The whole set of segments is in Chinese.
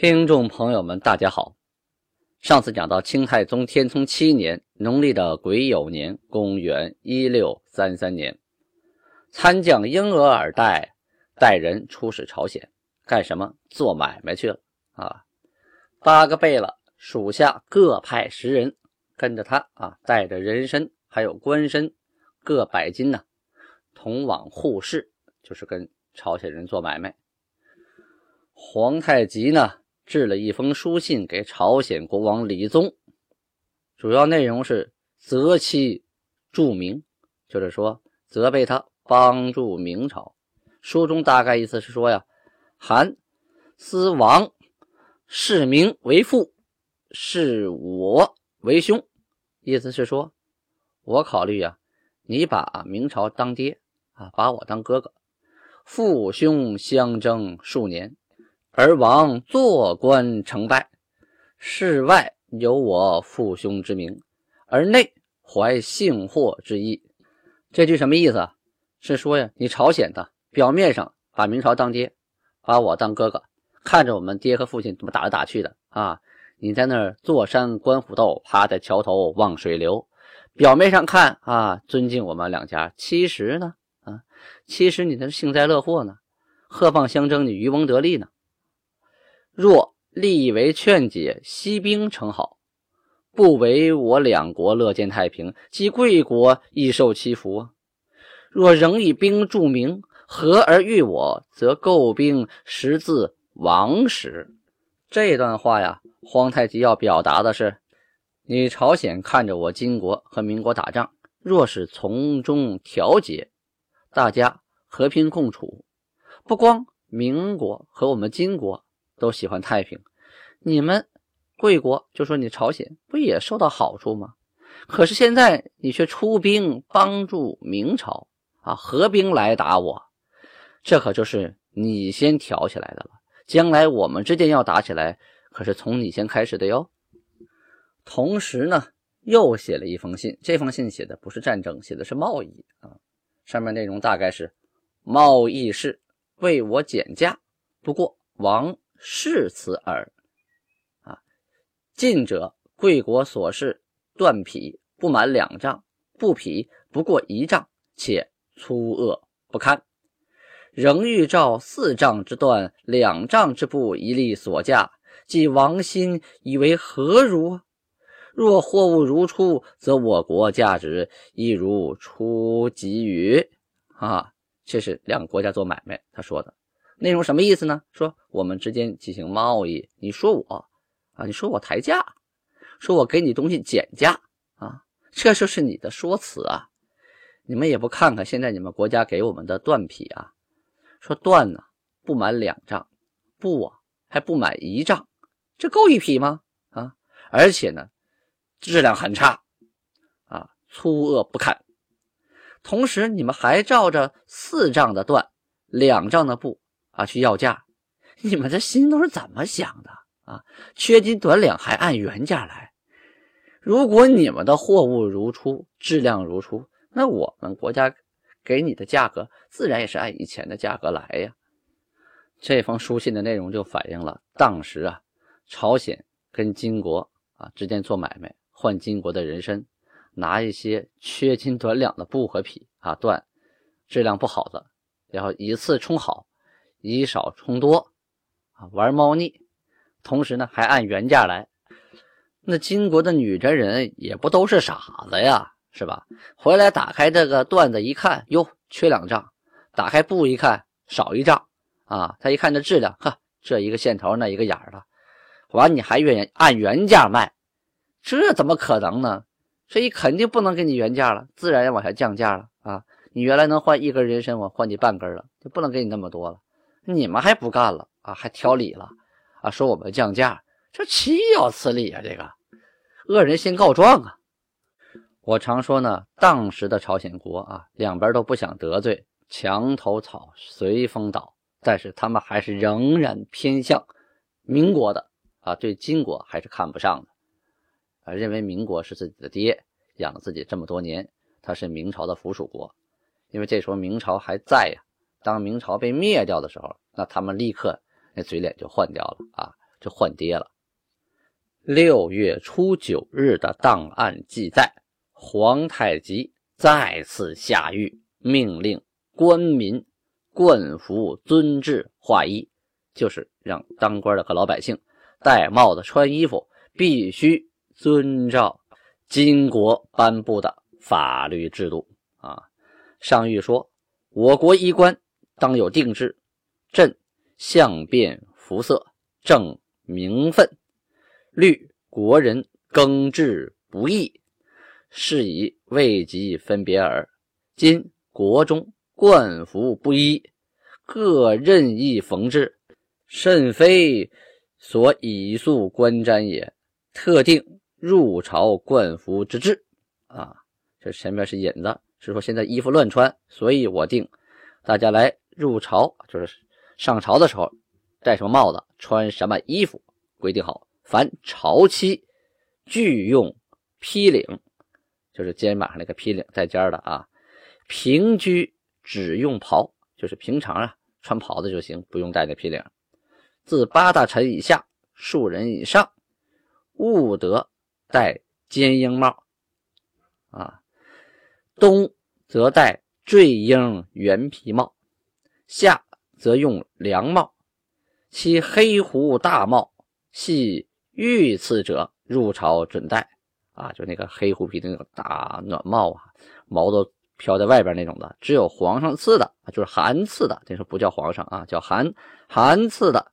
听众朋友们，大家好。上次讲到清太宗天聪七年，农历的癸酉年，公元一六三三年，参将英额尔岱带人出使朝鲜，干什么？做买卖去了啊！八个贝勒属下各派十人跟着他啊，带着人参还有官参各百斤呢，同往互市，就是跟朝鲜人做买卖。皇太极呢？致了一封书信给朝鲜国王李宗，主要内容是责其助明，就是说责备他帮助明朝。书中大概意思是说呀，韩思王视明为父，视我为兄，意思是说，我考虑啊，你把明朝当爹啊，把我当哥哥，父兄相争数年。而王做官成败，世外有我父兄之名，而内怀幸祸之意。这句什么意思？是说呀，你朝鲜的表面上把明朝当爹，把我当哥哥，看着我们爹和父亲怎么打来打去的啊！你在那儿坐山观虎斗，趴在桥头望水流。表面上看啊，尊敬我们两家，其实呢，啊，其实你那是幸灾乐祸呢，鹤蚌相争，你渔翁得利呢。若立为劝解，息兵成好，不为我两国乐见太平，即贵国亦受其福。若仍以兵助明，和而御我，则构兵实自王时。这段话呀，皇太极要表达的是：你朝鲜看着我金国和民国打仗，若是从中调节，大家和平共处，不光民国和我们金国。都喜欢太平，你们贵国就说你朝鲜不也受到好处吗？可是现在你却出兵帮助明朝啊，合兵来打我，这可就是你先挑起来的了。将来我们之间要打起来，可是从你先开始的哟。同时呢，又写了一封信，这封信写的不是战争，写的是贸易啊。上面内容大概是：贸易是为我减价，不过王。是此耳，啊！近者贵国所事断匹不满两丈，布匹不过一丈，且粗恶不堪。仍欲照四丈之断，两丈之布一粒所价，即王心以为何如？若货物如出，则我国价值亦如出给予。啊，这是两个国家做买卖，他说的。内容什么意思呢？说我们之间进行贸易，你说我啊，你说我抬价，说我给你东西减价啊，这就是你的说辞啊。你们也不看看现在你们国家给我们的缎匹啊，说缎呢不满两丈，布啊还不满一丈，这够一匹吗？啊，而且呢质量很差啊，粗恶不堪。同时你们还照着四丈的缎，两丈的布。啊，去要价，你们这心都是怎么想的啊？缺斤短两还按原价来。如果你们的货物如出，质量如出，那我们国家给你的价格自然也是按以前的价格来呀。这封书信的内容就反映了当时啊，朝鲜跟金国啊之间做买卖，换金国的人参，拿一些缺斤短两的布和匹啊缎，质量不好的，然后一次充好。以少充多，啊，玩猫腻，同时呢还按原价来。那金国的女真人也不都是傻子呀，是吧？回来打开这个缎子一看，哟，缺两丈；打开布一看，少一丈。啊，他一看这质量，呵，这一个线头，那一个眼儿的，完你还愿意按原价卖？这怎么可能呢？所以肯定不能给你原价了，自然要往下降价了啊！你原来能换一根人参，我换你半根了，就不能给你那么多了。你们还不干了啊，还挑理了啊，说我们降价，这岂有此理啊！这个恶人先告状啊！我常说呢，当时的朝鲜国啊，两边都不想得罪，墙头草随风倒，但是他们还是仍然偏向民国的啊，对金国还是看不上的啊，认为民国是自己的爹，养了自己这么多年，他是明朝的附属国，因为这时候明朝还在呀。当明朝被灭掉的时候，那他们立刻那嘴脸就换掉了啊，就换爹了。六月初九日的档案记载，皇太极再次下谕，命令官民冠服遵制化衣，就是让当官的和老百姓戴帽子、穿衣服必须遵照金国颁布的法律制度啊。上谕说，我国衣冠。当有定制，朕相变服色，正名分，虑国人耕治不易，是以未及分别耳。今国中冠服不一，各任意缝制，甚非所以素观瞻也。特定入朝冠服之制啊，这前面是引子，是说现在衣服乱穿，所以我定大家来。入朝就是上朝的时候，戴什么帽子，穿什么衣服，规定好。凡朝期俱用披领，就是肩膀上那个披领带尖的啊。平居只用袍，就是平常啊穿袍子就行，不用戴那披领。自八大臣以下，数人以上，勿得戴尖鹰帽啊。冬则戴坠鹰圆皮帽。夏则用凉帽，其黑狐大帽系御赐者入朝准戴啊，就那个黑狐皮的那个大暖帽啊，毛都飘在外边那种的，只有皇上赐的，就是寒赐的，那时候不叫皇上啊，叫寒寒赐的，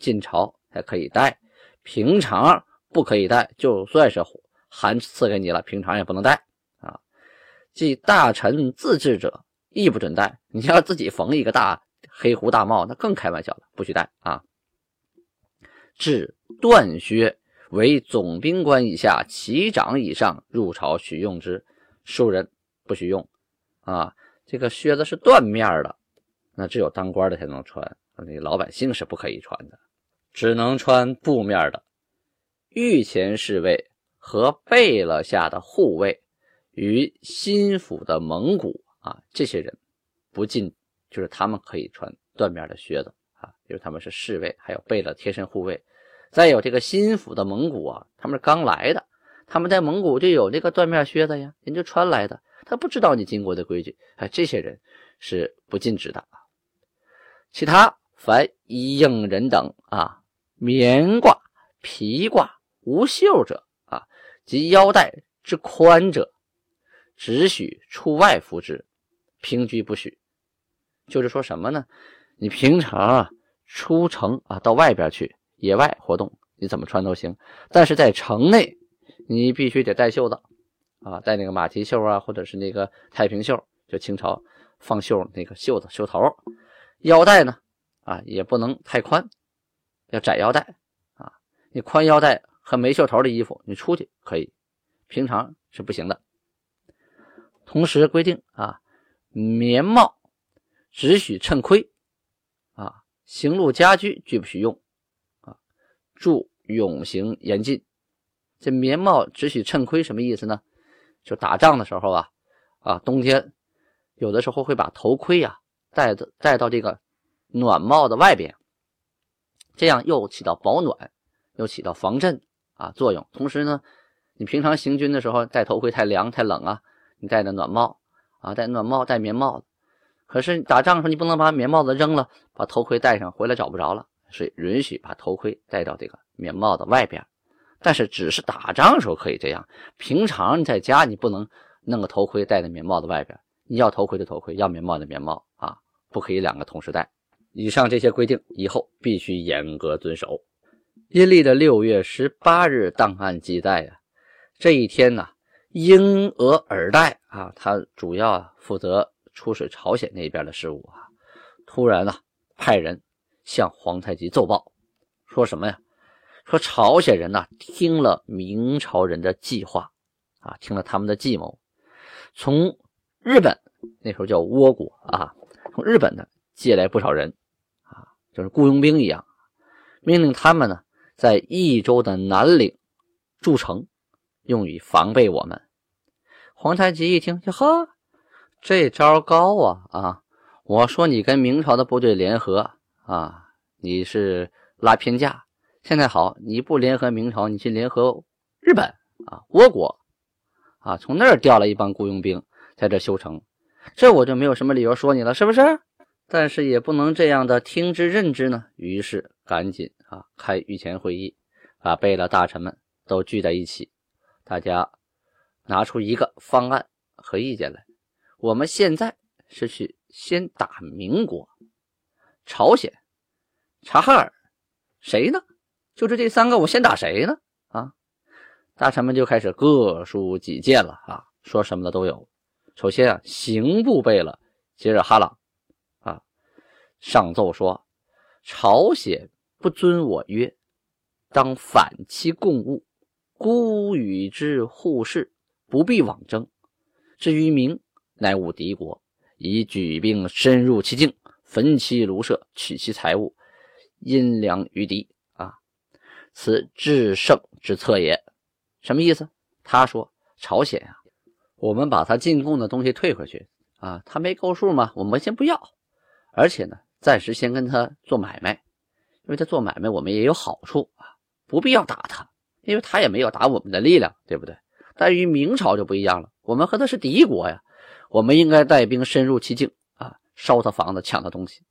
进朝才可以戴，平常不可以戴，就算是寒赐给你了，平常也不能戴啊。即大臣自制者。亦不准戴，你要自己缝一个大黑狐大帽，那更开玩笑了，不许戴啊！至断靴为总兵官以下旗长以上入朝许用之，庶人不许用啊！这个靴子是缎面的，那只有当官的才能穿，那老百姓是不可以穿的，只能穿布面的。御前侍卫和贝勒下的护卫与心腹的蒙古。啊，这些人不进，就是他们可以穿缎面的靴子啊，因为他们是侍卫，还有备了贴身护卫。再有这个新府的蒙古啊，他们是刚来的，他们在蒙古就有这个缎面靴子呀，人家穿来的，他不知道你金国的规矩，哎，这些人是不禁止的。其他凡衣应人等啊，棉褂、皮褂无袖者啊，及腰带之宽者，只许出外服之。平居不许，就是说什么呢？你平常啊出城啊到外边去野外活动，你怎么穿都行。但是在城内，你必须得带袖子啊，带那个马蹄袖啊，或者是那个太平袖，就清朝放袖那个袖子袖头。腰带呢啊也不能太宽，要窄腰带啊。你宽腰带和没袖头的衣服，你出去可以，平常是不行的。同时规定啊。棉帽只许衬盔，啊，行路家居拒不许用，啊，注永行严禁。这棉帽只许衬盔什么意思呢？就打仗的时候啊，啊，冬天有的时候会把头盔呀戴的戴到这个暖帽的外边，这样又起到保暖，又起到防震啊作用。同时呢，你平常行军的时候戴头盔太凉太冷啊，你戴的暖帽。啊，戴暖帽、戴棉帽子，可是打仗的时候你不能把棉帽子扔了，把头盔戴上，回来找不着了，所以允许把头盔戴到这个棉帽子外边。但是只是打仗的时候可以这样，平常你在家你不能弄个头盔戴在棉帽子外边。你要头盔的头盔，要棉帽的棉帽啊，不可以两个同时戴。以上这些规定以后必须严格遵守。阴历的六月十八日档案记载呀，这一天呢。英俄尔代啊，他主要负责出使朝鲜那边的事务啊。突然呢，派人向皇太极奏报，说什么呀？说朝鲜人呢，听了明朝人的计划啊，听了他们的计谋，从日本那时候叫倭国啊，从日本呢借来不少人啊，就是雇佣兵一样，命令他们呢在益州的南岭筑城，用以防备我们。皇太极一听，就呵，这招高啊啊！我说你跟明朝的部队联合啊，你是拉偏架。现在好，你不联合明朝，你去联合日本啊，倭国啊，从那儿调了一帮雇佣兵在这修城，这我就没有什么理由说你了，是不是？但是也不能这样的听之任之呢。于是赶紧啊开御前会议，把贝勒大臣们都聚在一起，大家拿出一个方案和意见来。我们现在是去先打民国、朝鲜、察哈尔，谁呢？就是这三个，我先打谁呢？啊，大臣们就开始各抒己见了啊，说什么的都有。首先啊，刑部贝勒吉尔哈朗啊，上奏说：朝鲜不遵我约，当反其共物，孤与之互视，不必往争。至于明，乃吾敌国，以举兵深入其境，焚其庐舍，取其财物，阴粮于敌啊。此制胜之策也，什么意思？他说：“朝鲜啊，我们把他进贡的东西退回去啊，他没够数吗？我们先不要，而且呢，暂时先跟他做买卖，因为他做买卖我们也有好处啊，不必要打他，因为他也没有打我们的力量，对不对？但于明朝就不一样了，我们和他是敌国呀，我们应该带兵深入其境啊，烧他房子，抢他东西，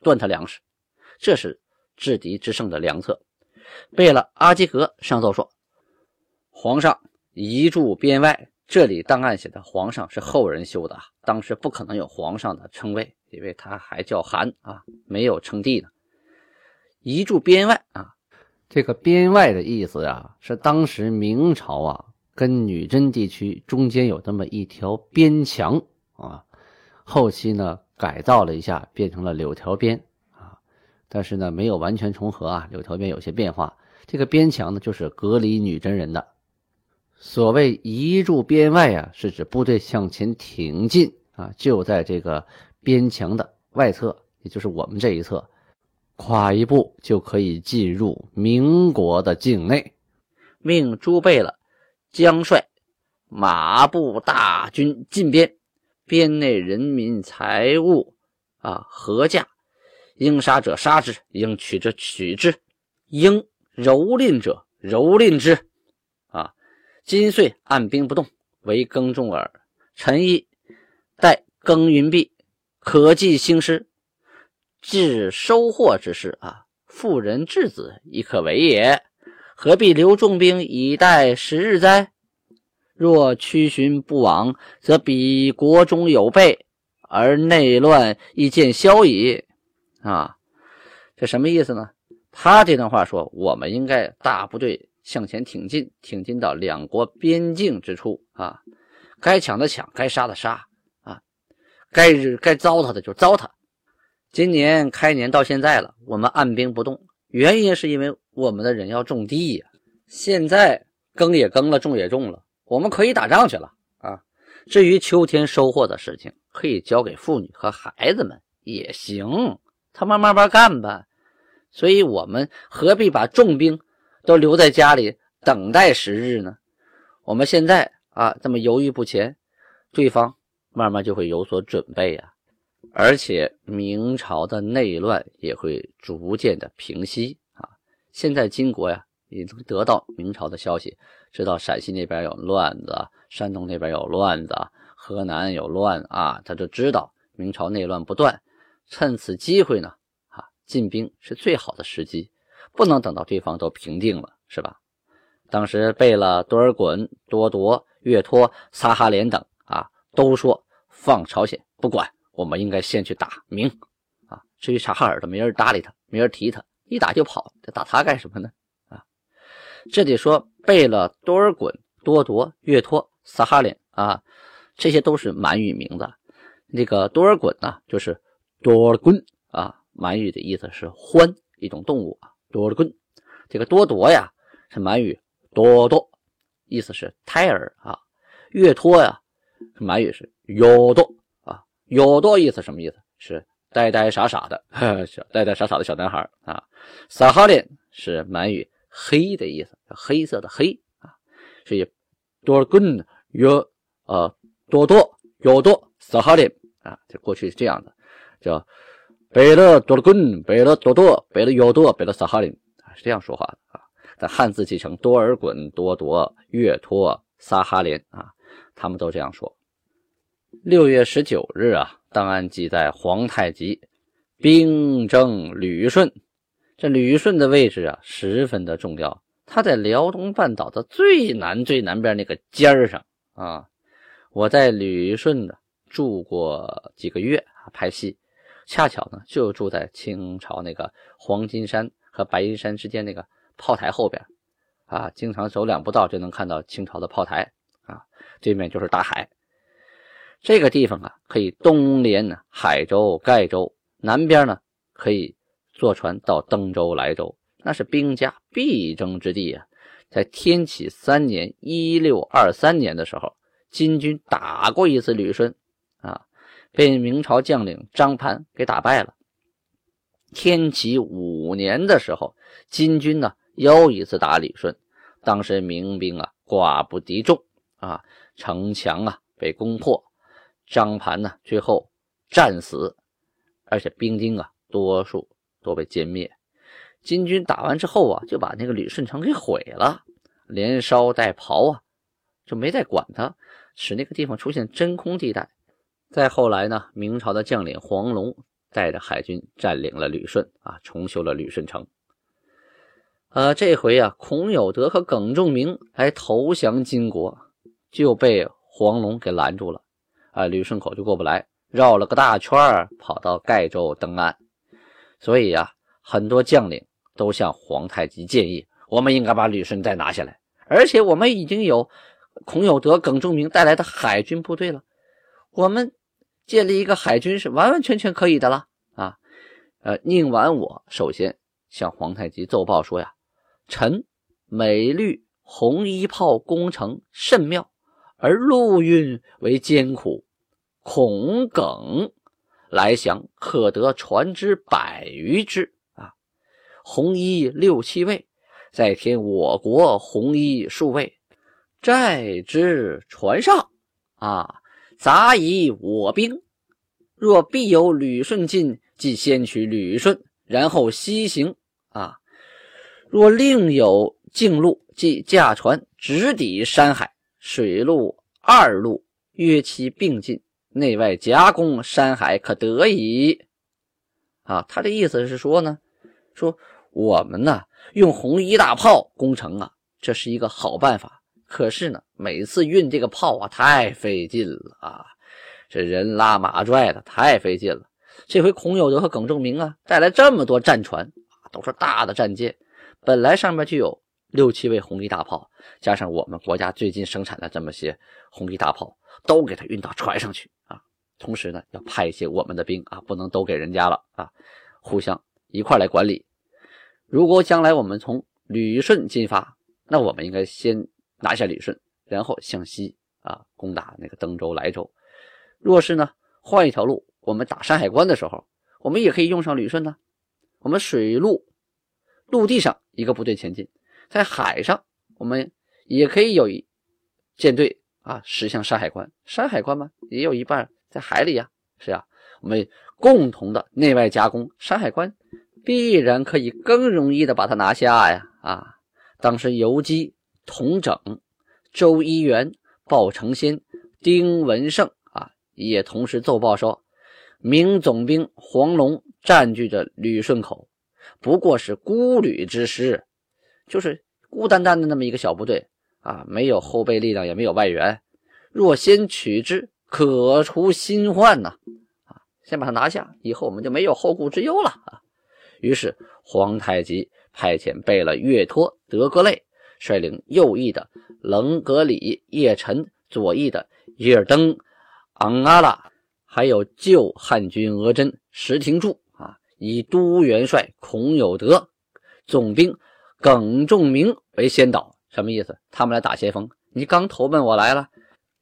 断他粮食，这是制敌制胜的良策。”贝勒阿基格上奏说：“皇上移驻边外，这里档案写的皇上是后人修的，当时不可能有皇上的称谓，因为他还叫汗啊，没有称帝呢。移驻边外啊，这个边外的意思啊，是当时明朝啊跟女真地区中间有这么一条边墙啊，后期呢改造了一下，变成了柳条边。”但是呢，没有完全重合啊，柳条边有些变化。这个边墙呢，就是隔离女真人的。所谓移驻边外啊，是指部队向前挺进啊，就在这个边墙的外侧，也就是我们这一侧，跨一步就可以进入民国的境内。命朱贝勒将率马步大军进边，边内人民财物啊，合价。应杀者杀之，应取者取之，应蹂躏者蹂躏之。啊，今岁按兵不动，为耕种耳。臣意待耕耘毕，可计兴师，至收获之事啊，妇人稚子亦可为也。何必留重兵以待时日哉？若屈寻不往，则彼国中有备，而内乱亦见消矣。啊，这什么意思呢？他这段话说，我们应该大部队向前挺进，挺进到两国边境之处啊，该抢的抢，该杀的杀啊，该该糟蹋的就糟蹋。今年开年到现在了，我们按兵不动，原因是因为我们的人要种地呀。现在耕也耕了，种也种了，我们可以打仗去了啊。至于秋天收获的事情，可以交给妇女和孩子们也行。他慢慢慢干吧，所以我们何必把重兵都留在家里等待时日呢？我们现在啊这么犹豫不前，对方慢慢就会有所准备啊，而且明朝的内乱也会逐渐的平息啊。现在金国呀已经得到明朝的消息，知道陕西那边有乱子，山东那边有乱子，河南有乱啊，他就知道明朝内乱不断。趁此机会呢，啊，进兵是最好的时机，不能等到对方都平定了，是吧？当时贝勒多尔衮、多铎、岳托、撒哈连等啊，都说放朝鲜不管，我们应该先去打明啊。至于察哈尔的，没人搭理他，没人提他，一打就跑，这打他干什么呢？啊，这里说贝勒多尔衮、多铎、岳托、撒哈林啊，这些都是满语名字。那个多尔衮呢，就是。多尔衮啊，满语的意思是獾，一种动物啊。多尔衮，这个多铎呀是满语多多，意思是胎儿啊。岳托呀，满语是有多，有多意思什么意思？是呆呆傻傻的，小呆呆傻傻的小男孩啊。撒哈林是满语黑的意思，黑色的黑啊。所以多尔衮有呃多多有多撒哈林啊，这过去是这样的，叫贝勒多尔衮，贝勒多多，贝勒有多，贝勒撒哈林啊，是这样说话的啊。在汉字继承多尔衮、多铎、月托、撒哈林啊。他们都这样说。六月十九日啊，档案记载皇太极兵征旅顺。这旅顺的位置啊，十分的重要。它在辽东半岛的最南最南边那个尖儿上啊。我在旅顺呢住过几个月啊，拍戏，恰巧呢就住在清朝那个黄金山和白银山之间那个炮台后边啊，经常走两步道就能看到清朝的炮台。啊，对面就是大海。这个地方啊，可以东连海州、盖州，南边呢可以坐船到登州、莱州，那是兵家必争之地啊。在天启三年（一六二三年）的时候，金军打过一次旅顺，啊，被明朝将领张盘给打败了。天启五年的时候，金军呢又一次打旅顺，当时明兵啊寡不敌众。啊，城墙啊被攻破，张盘呢最后战死，而且兵丁啊多数都被歼灭。金军打完之后啊，就把那个旅顺城给毁了，连烧带刨啊，就没再管它，使那个地方出现真空地带。再后来呢，明朝的将领黄龙带着海军占领了旅顺啊，重修了旅顺城。呃，这回啊，孔有德和耿仲明来投降金国。就被黄龙给拦住了，啊，旅顺口就过不来，绕了个大圈跑到盖州登岸。所以呀，很多将领都向皇太极建议，我们应该把旅顺再拿下来。而且我们已经有孔有德、耿仲明带来的海军部队了，我们建立一个海军是完完全全可以的了啊。呃，宁完我首先向皇太极奏报说呀，臣美虑红衣炮攻城甚妙。而陆运为艰苦，孔耿来降，可得船只百余只啊，红衣六七位，再添我国红衣数位，寨之船上啊，杂以我兵。若必有旅顺进，即先取旅顺，然后西行啊。若另有径路，即驾船直抵山海。水陆二路约其并进，内外夹攻，山海可得矣。啊，他的意思是说呢，说我们呢用红衣大炮攻城啊，这是一个好办法。可是呢，每次运这个炮啊，太费劲了啊，这人拉马拽的太费劲了。这回孔有德和耿仲明啊，带来这么多战船，都是大的战舰，本来上面就有。六七位红衣大炮，加上我们国家最近生产的这么些红衣大炮，都给他运到船上去啊！同时呢，要派一些我们的兵啊，不能都给人家了啊，互相一块来管理。如果将来我们从旅顺进发，那我们应该先拿下旅顺，然后向西啊攻打那个登州、莱州。若是呢换一条路，我们打山海关的时候，我们也可以用上旅顺呢。我们水陆陆地上一个部队前进。在海上，我们也可以有一舰队啊驶向山海关。山海关嘛，也有一半在海里呀，是呀。我们共同的内外夹攻山海关，必然可以更容易的把它拿下呀！啊，当时游击童整、周一元、鲍成新、丁文胜啊，也同时奏报说，明总兵黄龙占据着旅顺口，不过是孤旅之师。就是孤单单的那么一个小部队啊，没有后备力量，也没有外援。若先取之，可除新患呐！啊，先把他拿下，以后我们就没有后顾之忧了啊。于是皇太极派遣贝勒岳托、德格类率领右翼的棱格里、叶臣，左翼的叶尔登、昂阿拉，还有旧汉军额真、石廷柱啊，以都元帅孔有德、总兵耿仲明为先导。什么意思？他们来打先锋，你刚投奔我来了，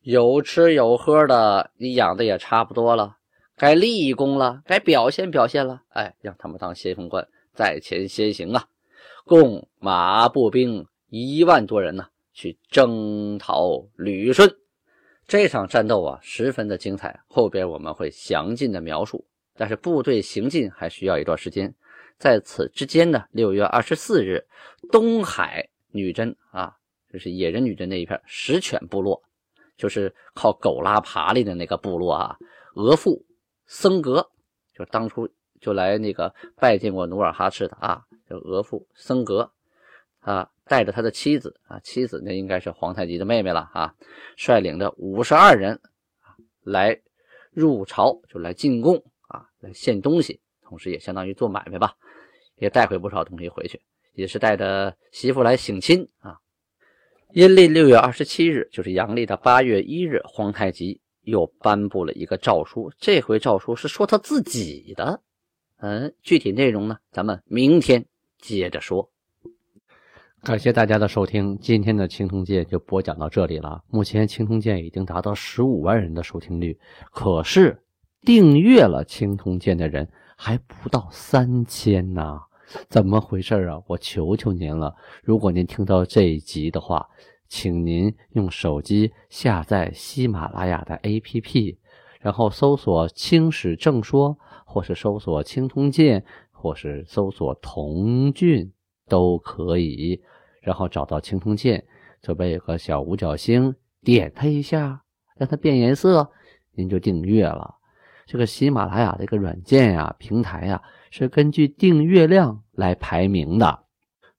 有吃有喝的，你养的也差不多了，该立功了，该表现表现了。哎，让他们当先锋官，在前先行啊！共马步兵一万多人呢，去征讨旅顺。这场战斗啊，十分的精彩。后边我们会详尽的描述。但是部队行进还需要一段时间，在此之间呢，六月二十四日，东海女真啊，就是野人女真那一片石犬部落，就是靠狗拉爬犁的那个部落啊，额驸僧格，就当初就来那个拜见过努尔哈赤的啊，叫额驸僧格。啊，带着他的妻子啊，妻子那应该是皇太极的妹妹了啊，率领着五十二人来入朝，就来进贡啊，来献东西，同时也相当于做买卖吧，也带回不少东西回去，也是带着媳妇来省亲啊。阴历六月二十七日，就是阳历的八月一日，皇太极又颁布了一个诏书，这回诏书是说他自己的，嗯，具体内容呢，咱们明天接着说。感谢大家的收听，今天的青铜剑就播讲到这里了。目前青铜剑已经达到十五万人的收听率，可是订阅了青铜剑的人还不到三千呢，怎么回事啊？我求求您了，如果您听到这一集的话，请您用手机下载喜马拉雅的 APP，然后搜索“青史正说”，或是搜索“青铜剑”，或是搜索“童俊”。都可以，然后找到青铜剑，左边有个小五角星，点它一下，让它变颜色，您就订阅了。这个喜马拉雅这个软件呀、平台呀，是根据订阅量来排名的。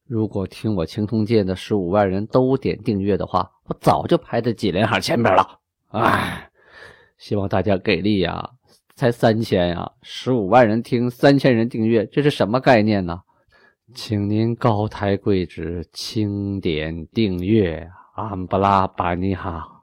如果听我青铜剑的十五万人都点订阅的话，我早就排在几连行前边了。哎，希望大家给力呀！才三千呀，十五万人听，三千人订阅，这是什么概念呢？请您高抬贵指，轻点订阅，安布拉巴尼哈。